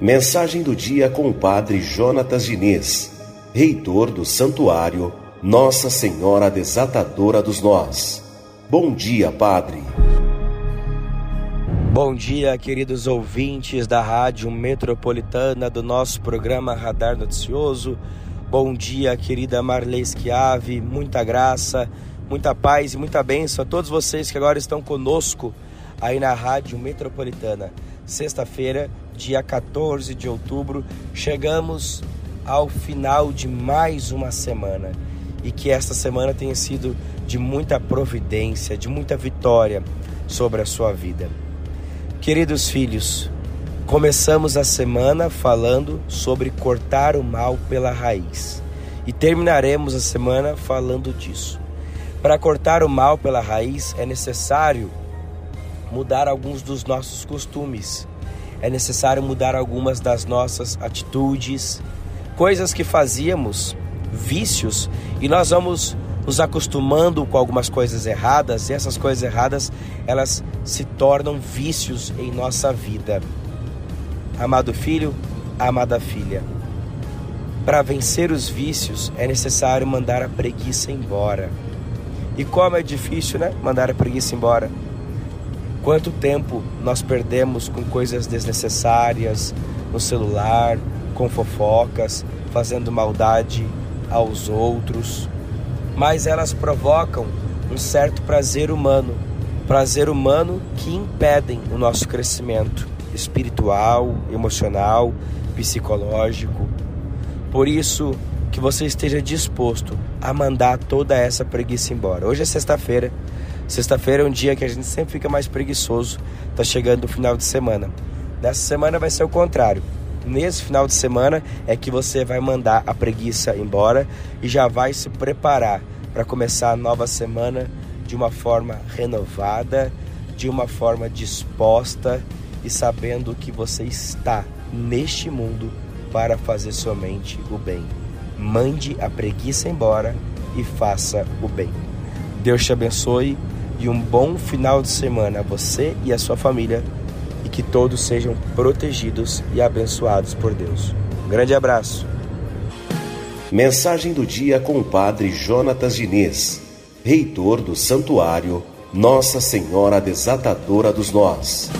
Mensagem do dia com o Padre Jonatas Diniz, reitor do Santuário Nossa Senhora Desatadora dos Nós. Bom dia, Padre. Bom dia, queridos ouvintes da Rádio Metropolitana do nosso programa Radar Noticioso. Bom dia, querida Marley Schiave. Muita graça, muita paz e muita bênção a todos vocês que agora estão conosco aí na Rádio Metropolitana. Sexta-feira, dia 14 de outubro, chegamos ao final de mais uma semana e que esta semana tenha sido de muita providência, de muita vitória sobre a sua vida. Queridos filhos, começamos a semana falando sobre cortar o mal pela raiz e terminaremos a semana falando disso. Para cortar o mal pela raiz é necessário mudar alguns dos nossos costumes, é necessário mudar algumas das nossas atitudes, coisas que fazíamos, vícios, e nós vamos nos acostumando com algumas coisas erradas, e essas coisas erradas, elas se tornam vícios em nossa vida. Amado filho, amada filha, para vencer os vícios é necessário mandar a preguiça embora. E como é difícil, né? Mandar a preguiça embora. Quanto tempo nós perdemos com coisas desnecessárias no celular, com fofocas, fazendo maldade aos outros, mas elas provocam um certo prazer humano, prazer humano que impedem o nosso crescimento espiritual, emocional, psicológico. Por isso, que você esteja disposto a mandar toda essa preguiça embora. Hoje é sexta-feira. Sexta-feira é um dia que a gente sempre fica mais preguiçoso. Tá chegando o final de semana. Nessa semana vai ser o contrário. Nesse final de semana é que você vai mandar a preguiça embora e já vai se preparar para começar a nova semana de uma forma renovada, de uma forma disposta e sabendo que você está neste mundo para fazer somente o bem. Mande a preguiça embora e faça o bem. Deus te abençoe e um bom final de semana a você e a sua família e que todos sejam protegidos e abençoados por Deus. Um grande abraço. Mensagem do dia com o Padre Jonatas Diniz, reitor do Santuário Nossa Senhora Desatadora dos Nós.